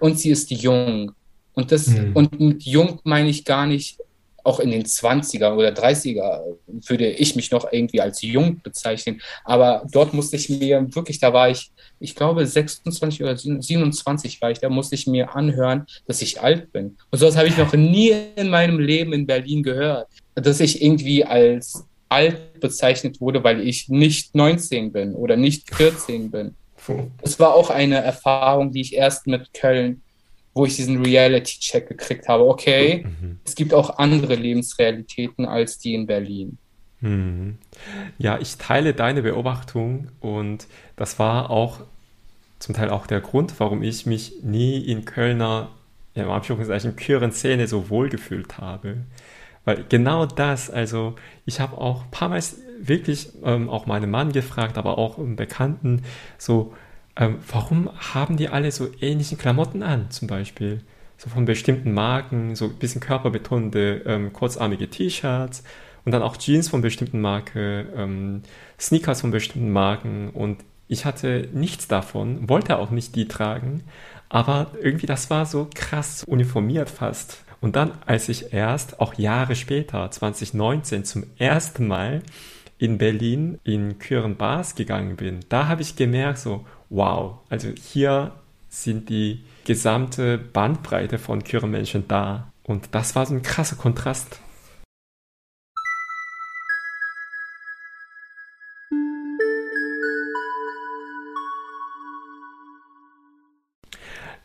und sie ist jung. Und das, mhm. und mit jung meine ich gar nicht, auch in den 20er oder 30er würde ich mich noch irgendwie als jung bezeichnen. Aber dort musste ich mir wirklich, da war ich, ich glaube 26 oder 27 war ich, da musste ich mir anhören, dass ich alt bin. Und sowas habe ich noch nie in meinem Leben in Berlin gehört. Dass ich irgendwie als alt bezeichnet wurde, weil ich nicht 19 bin oder nicht 14 bin. Das war auch eine Erfahrung, die ich erst mit Köln, wo ich diesen Reality-Check gekriegt habe. Okay, mhm. es gibt auch andere Lebensrealitäten als die in Berlin. Mhm. Ja, ich teile deine Beobachtung und das war auch zum Teil auch der Grund, warum ich mich nie in Kölner, ja, im Anführungszeichen, queeren Szene so wohl gefühlt habe. Weil genau das, also ich habe auch ein paar Mal wirklich ähm, auch meinen Mann gefragt, aber auch einen Bekannten, so, ähm, warum haben die alle so ähnliche Klamotten an, zum Beispiel? So von bestimmten Marken, so ein bisschen körperbetonte, ähm, kurzarmige T-Shirts und dann auch Jeans von bestimmten Marken, ähm, Sneakers von bestimmten Marken und ich hatte nichts davon, wollte auch nicht die tragen, aber irgendwie das war so krass uniformiert fast. Und dann, als ich erst, auch Jahre später, 2019, zum ersten Mal in Berlin in Küren Bars gegangen bin, da habe ich gemerkt, so, wow, also hier sind die gesamte Bandbreite von Küren Menschen da. Und das war so ein krasser Kontrast.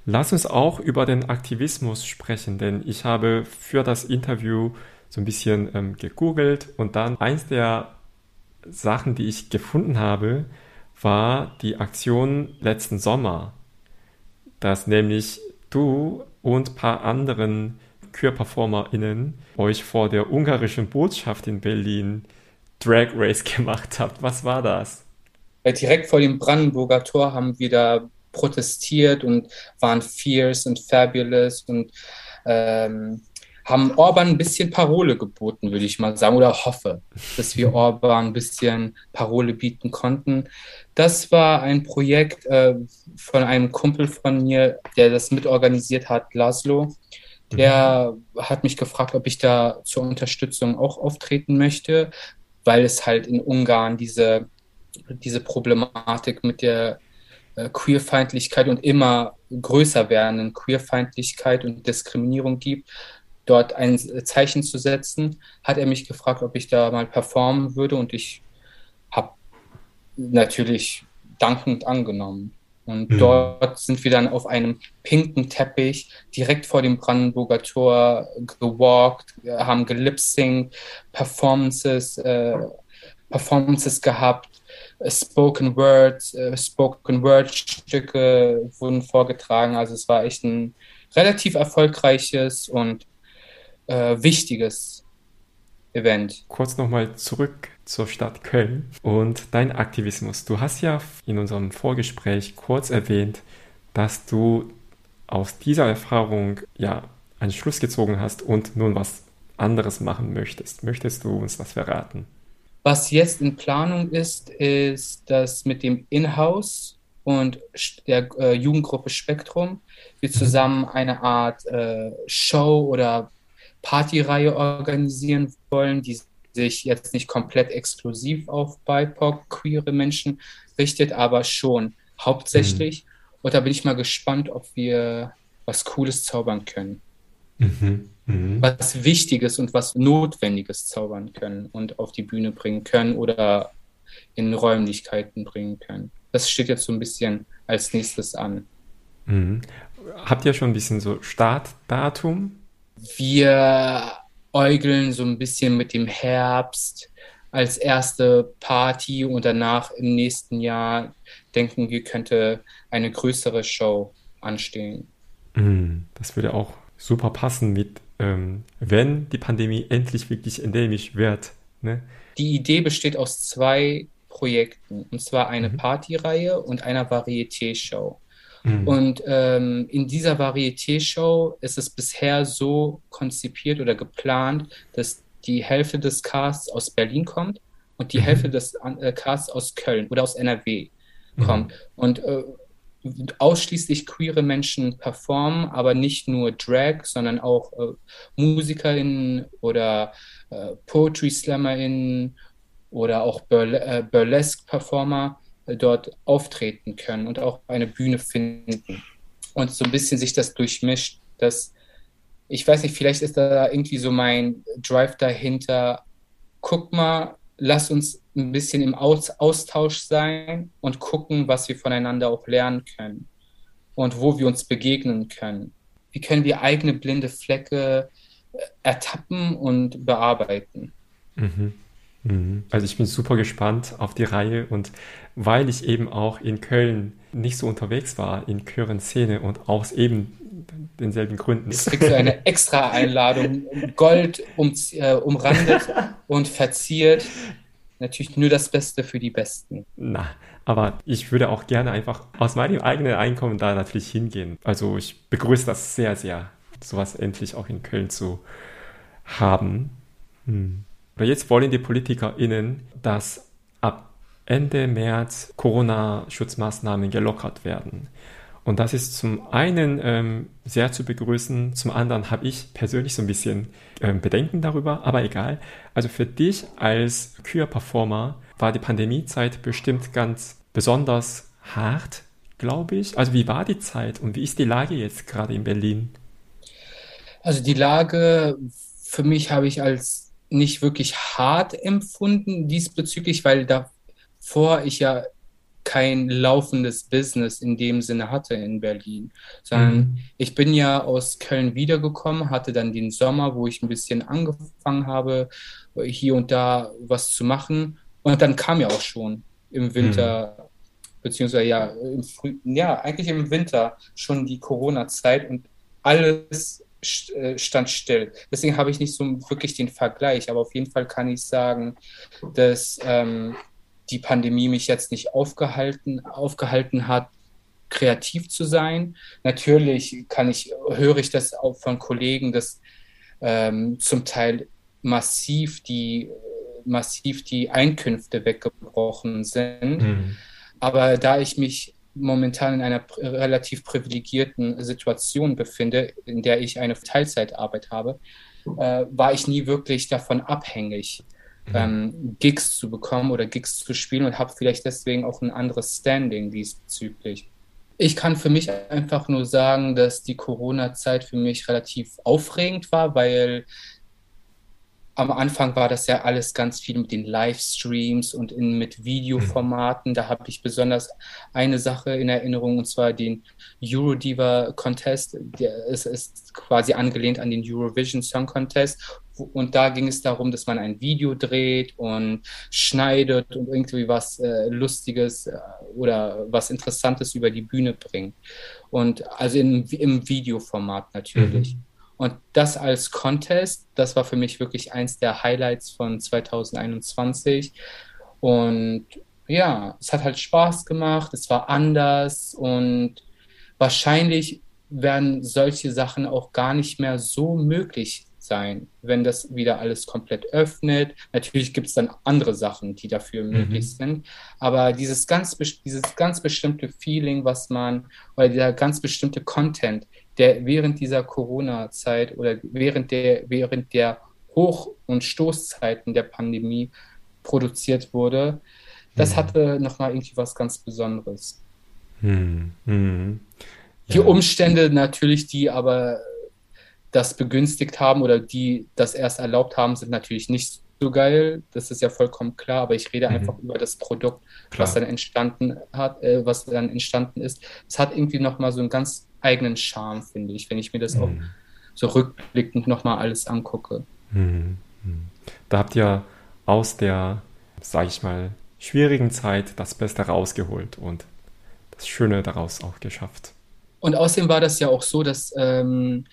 Lass uns auch über den Aktivismus sprechen, denn ich habe für das Interview so ein bisschen ähm, gegoogelt und dann eins der Sachen, die ich gefunden habe, war die Aktion letzten Sommer, dass nämlich du und ein paar anderen Queer-PerformerInnen euch vor der ungarischen Botschaft in Berlin Drag Race gemacht habt. Was war das? Direkt vor dem Brandenburger Tor haben wir da protestiert und waren fierce und fabulous und ähm, haben Orban ein bisschen Parole geboten, würde ich mal sagen, oder hoffe, dass wir Orban ein bisschen Parole bieten konnten. Das war ein Projekt äh, von einem Kumpel von mir, der das mitorganisiert hat, Laszlo. Der mhm. hat mich gefragt, ob ich da zur Unterstützung auch auftreten möchte, weil es halt in Ungarn diese, diese Problematik mit der äh, Queerfeindlichkeit und immer größer werdenden Queerfeindlichkeit und Diskriminierung gibt, dort ein Zeichen zu setzen, hat er mich gefragt, ob ich da mal performen würde und ich habe natürlich dankend angenommen. Und mhm. dort sind wir dann auf einem pinken Teppich direkt vor dem Brandenburger Tor gewalkt, haben gelipsingt, Performances, äh, Performances gehabt, Spoken Word, äh, Spoken Word Stücke wurden vorgetragen. Also es war echt ein relativ erfolgreiches und äh, wichtiges Event. Kurz nochmal zurück zur Stadt Köln und dein Aktivismus. Du hast ja in unserem Vorgespräch kurz erwähnt, dass du aus dieser Erfahrung ja einen Schluss gezogen hast und nun was anderes machen möchtest. Möchtest du uns was verraten? Was jetzt in Planung ist, ist, dass mit dem Inhouse und der äh, Jugendgruppe Spektrum wir mhm. zusammen eine Art äh, Show oder Partyreihe organisieren wollen, die sich jetzt nicht komplett exklusiv auf BIPOC, queere Menschen richtet, aber schon hauptsächlich. Mhm. Und da bin ich mal gespannt, ob wir was Cooles zaubern können. Mhm. Mhm. Was Wichtiges und was Notwendiges zaubern können und auf die Bühne bringen können oder in Räumlichkeiten bringen können. Das steht jetzt so ein bisschen als nächstes an. Mhm. Habt ihr schon ein bisschen so Startdatum? Wir äugeln so ein bisschen mit dem Herbst als erste Party und danach im nächsten Jahr denken wir, könnte eine größere Show anstehen. Mhm. Das würde auch super passen mit, ähm, wenn die Pandemie endlich wirklich endemisch wird. Ne? Die Idee besteht aus zwei Projekten, und zwar eine mhm. Partyreihe und einer Varieté-Show. Mhm. Und ähm, in dieser Varieté-Show ist es bisher so konzipiert oder geplant, dass die Hälfte des Casts aus Berlin kommt und die mhm. Hälfte des äh, Casts aus Köln oder aus NRW kommt. Mhm. Und äh, ausschließlich queere Menschen performen, aber nicht nur Drag, sondern auch äh, MusikerInnen oder äh, Poetry SlammerInnen oder auch Burle äh, Burlesque-Performer dort auftreten können und auch eine Bühne finden. Und so ein bisschen sich das durchmischt, dass ich weiß nicht, vielleicht ist da irgendwie so mein Drive dahinter. Guck mal, lass uns ein bisschen im Aus Austausch sein und gucken, was wir voneinander auch lernen können und wo wir uns begegnen können. Wie können wir eigene blinde Flecke äh, ertappen und bearbeiten? Mhm. Mhm. Also ich bin super gespannt auf die Reihe und weil ich eben auch in Köln nicht so unterwegs war in Chören-Szene und aus eben denselben Gründen. Jetzt kriegst du eine extra Einladung, Gold um, äh, umrandet und verziert. Natürlich nur das Beste für die Besten. Na, aber ich würde auch gerne einfach aus meinem eigenen Einkommen da natürlich hingehen. Also ich begrüße das sehr, sehr, sowas endlich auch in Köln zu haben. Hm. Aber jetzt wollen die PolitikerInnen, dass ab Ende März Corona-Schutzmaßnahmen gelockert werden. Und das ist zum einen ähm, sehr zu begrüßen, zum anderen habe ich persönlich so ein bisschen ähm, Bedenken darüber, aber egal. Also für dich als Queer-Performer war die Pandemiezeit bestimmt ganz besonders hart, glaube ich. Also wie war die Zeit und wie ist die Lage jetzt gerade in Berlin? Also die Lage für mich habe ich als nicht wirklich hart empfunden diesbezüglich, weil davor ich ja kein laufendes Business in dem Sinne hatte in Berlin, sondern mhm. ich bin ja aus Köln wiedergekommen, hatte dann den Sommer, wo ich ein bisschen angefangen habe, hier und da was zu machen. Und dann kam ja auch schon im Winter, mhm. beziehungsweise ja, im Früh, ja, eigentlich im Winter schon die Corona-Zeit und alles stand still. Deswegen habe ich nicht so wirklich den Vergleich, aber auf jeden Fall kann ich sagen, dass ähm, die Pandemie mich jetzt nicht aufgehalten, aufgehalten hat, kreativ zu sein. Natürlich kann ich, höre ich das auch von Kollegen, dass ähm, zum Teil massiv die, massiv die Einkünfte weggebrochen sind. Mhm. Aber da ich mich momentan in einer relativ privilegierten Situation befinde, in der ich eine Teilzeitarbeit habe, äh, war ich nie wirklich davon abhängig, Mhm. ähm, Gigs zu bekommen oder Gigs zu spielen und habe vielleicht deswegen auch ein anderes Standing diesbezüglich. Ich kann für mich einfach nur sagen, dass die Corona-Zeit für mich relativ aufregend war, weil am Anfang war das ja alles ganz viel mit den Livestreams und in, mit Videoformaten. Da habe ich besonders eine Sache in Erinnerung, und zwar den Eurodiva Contest. Der ist, ist quasi angelehnt an den Eurovision Song Contest. Und da ging es darum, dass man ein Video dreht und schneidet und irgendwie was äh, Lustiges äh, oder was Interessantes über die Bühne bringt. Und also in, im Videoformat natürlich. Mhm. Und das als Contest, das war für mich wirklich eins der Highlights von 2021. Und ja, es hat halt Spaß gemacht, es war anders und wahrscheinlich werden solche Sachen auch gar nicht mehr so möglich sein, wenn das wieder alles komplett öffnet. Natürlich gibt es dann andere Sachen, die dafür mhm. möglich sind, aber dieses ganz, dieses ganz bestimmte Feeling, was man, oder dieser ganz bestimmte Content, der während dieser Corona-Zeit oder während der, während der Hoch- und Stoßzeiten der Pandemie produziert wurde, das mhm. hatte nochmal irgendwie was ganz Besonderes. Mhm. Mhm. Ja. Die Umstände natürlich, die aber das begünstigt haben oder die das erst erlaubt haben, sind natürlich nicht so geil. Das ist ja vollkommen klar, aber ich rede mhm. einfach über das Produkt, klar. was dann entstanden hat, äh, was dann entstanden ist. Es hat irgendwie nochmal so einen ganz eigenen Charme, finde ich, wenn ich mir das mhm. auch so rückblickend nochmal alles angucke. Mhm. mhm. Da habt ihr aus der, sage ich mal, schwierigen Zeit das Beste rausgeholt und das Schöne daraus auch geschafft. Und außerdem war das ja auch so, dass ähm,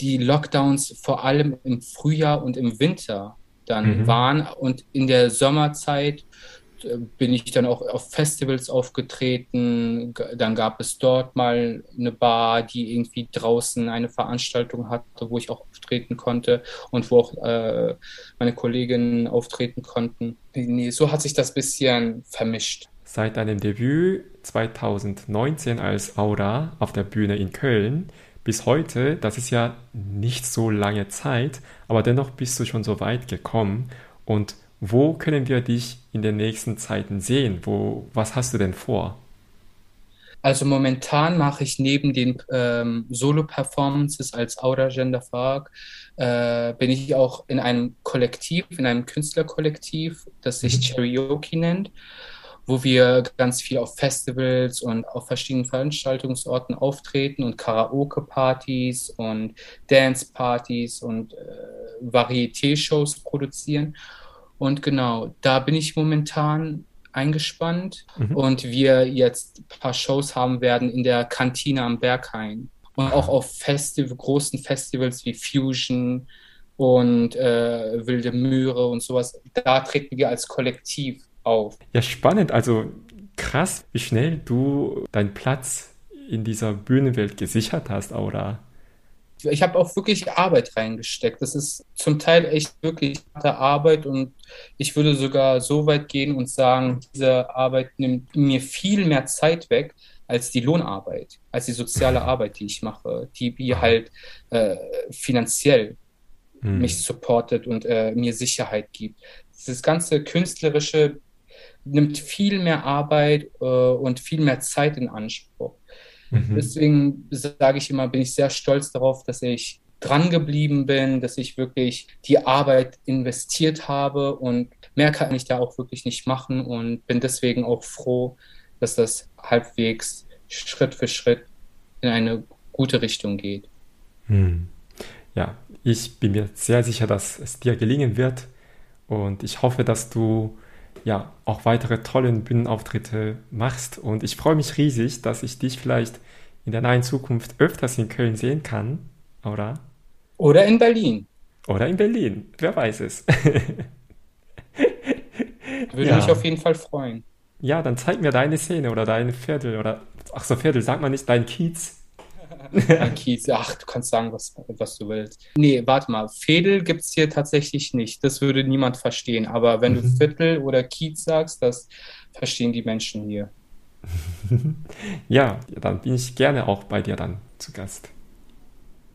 die Lockdowns vor allem im Frühjahr und im Winter dann mhm. waren und in der Sommerzeit bin ich dann auch auf Festivals aufgetreten. Dann gab es dort mal eine Bar, die irgendwie draußen eine Veranstaltung hatte, wo ich auch auftreten konnte und wo auch äh, meine Kolleginnen auftreten konnten. Nee, so hat sich das bisschen vermischt. Seit deinem Debüt 2019 als Aura auf der Bühne in Köln bis heute, das ist ja nicht so lange Zeit, aber dennoch bist du schon so weit gekommen. Und wo können wir dich in den nächsten Zeiten sehen? Wo, was hast du denn vor? Also momentan mache ich neben den ähm, Solo-Performances als Aura Gender Fark, äh, bin ich auch in einem Kollektiv, in einem Künstlerkollektiv, das sich mhm. Cherioki nennt wo wir ganz viel auf Festivals und auf verschiedenen Veranstaltungsorten auftreten und Karaoke-Partys und Dance-Partys und äh, Varieté-Shows produzieren. Und genau, da bin ich momentan eingespannt mhm. und wir jetzt ein paar Shows haben werden in der Kantine am Berghain und auch auf Festival, großen Festivals wie Fusion und äh, Wilde Möhre und sowas. Da treten wir als Kollektiv auf. Ja, spannend. Also krass, wie schnell du deinen Platz in dieser Bühnenwelt gesichert hast, Aura. Ich habe auch wirklich Arbeit reingesteckt. Das ist zum Teil echt wirklich harte Arbeit und ich würde sogar so weit gehen und sagen, diese Arbeit nimmt mir viel mehr Zeit weg als die Lohnarbeit, als die soziale Arbeit, die ich mache, die mir halt äh, finanziell mhm. mich supportet und äh, mir Sicherheit gibt. Das ganze künstlerische nimmt viel mehr Arbeit äh, und viel mehr Zeit in Anspruch. Mhm. Deswegen sage ich immer, bin ich sehr stolz darauf, dass ich dran geblieben bin, dass ich wirklich die Arbeit investiert habe und mehr kann ich da auch wirklich nicht machen und bin deswegen auch froh, dass das halbwegs Schritt für Schritt in eine gute Richtung geht. Hm. Ja, ich bin mir sehr sicher, dass es dir gelingen wird und ich hoffe, dass du ja auch weitere tolle Bühnenauftritte machst. Und ich freue mich riesig, dass ich dich vielleicht in der nahen Zukunft öfters in Köln sehen kann, oder? Oder in Berlin. Oder in Berlin, wer weiß es. Würde ja. mich auf jeden Fall freuen. Ja, dann zeig mir deine Szene oder dein Viertel oder, ach so, Viertel, sag mal nicht dein Kiez. Ein Kiez, ach, du kannst sagen, was, was du willst. Nee, warte mal, Fädel gibt es hier tatsächlich nicht. Das würde niemand verstehen. Aber wenn mhm. du Viertel oder Kiez sagst, das verstehen die Menschen hier. ja, dann bin ich gerne auch bei dir dann zu Gast.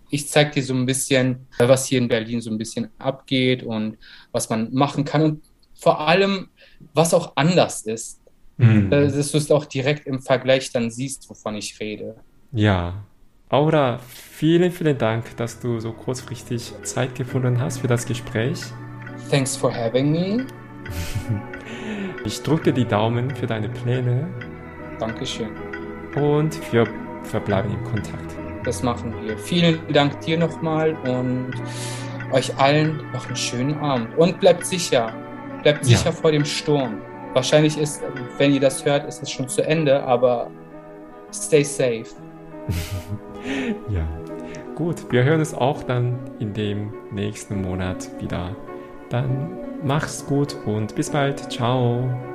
Ich zeige dir so ein bisschen, was hier in Berlin so ein bisschen abgeht und was man machen kann und vor allem, was auch anders ist. Mhm. Äh, dass du es auch direkt im Vergleich dann siehst, wovon ich rede. Ja, Aura, vielen, vielen Dank, dass du so kurzfristig Zeit gefunden hast für das Gespräch. Thanks for having me. Ich drücke die Daumen für deine Pläne. Dankeschön. Und wir verbleiben in Kontakt. Das machen wir. Vielen Dank dir nochmal und euch allen noch einen schönen Abend. Und bleibt sicher. Bleibt sicher ja. vor dem Sturm. Wahrscheinlich ist, wenn ihr das hört, ist es schon zu Ende, aber stay safe. ja, gut. Wir hören es auch dann in dem nächsten Monat wieder. Dann mach's gut und bis bald. Ciao.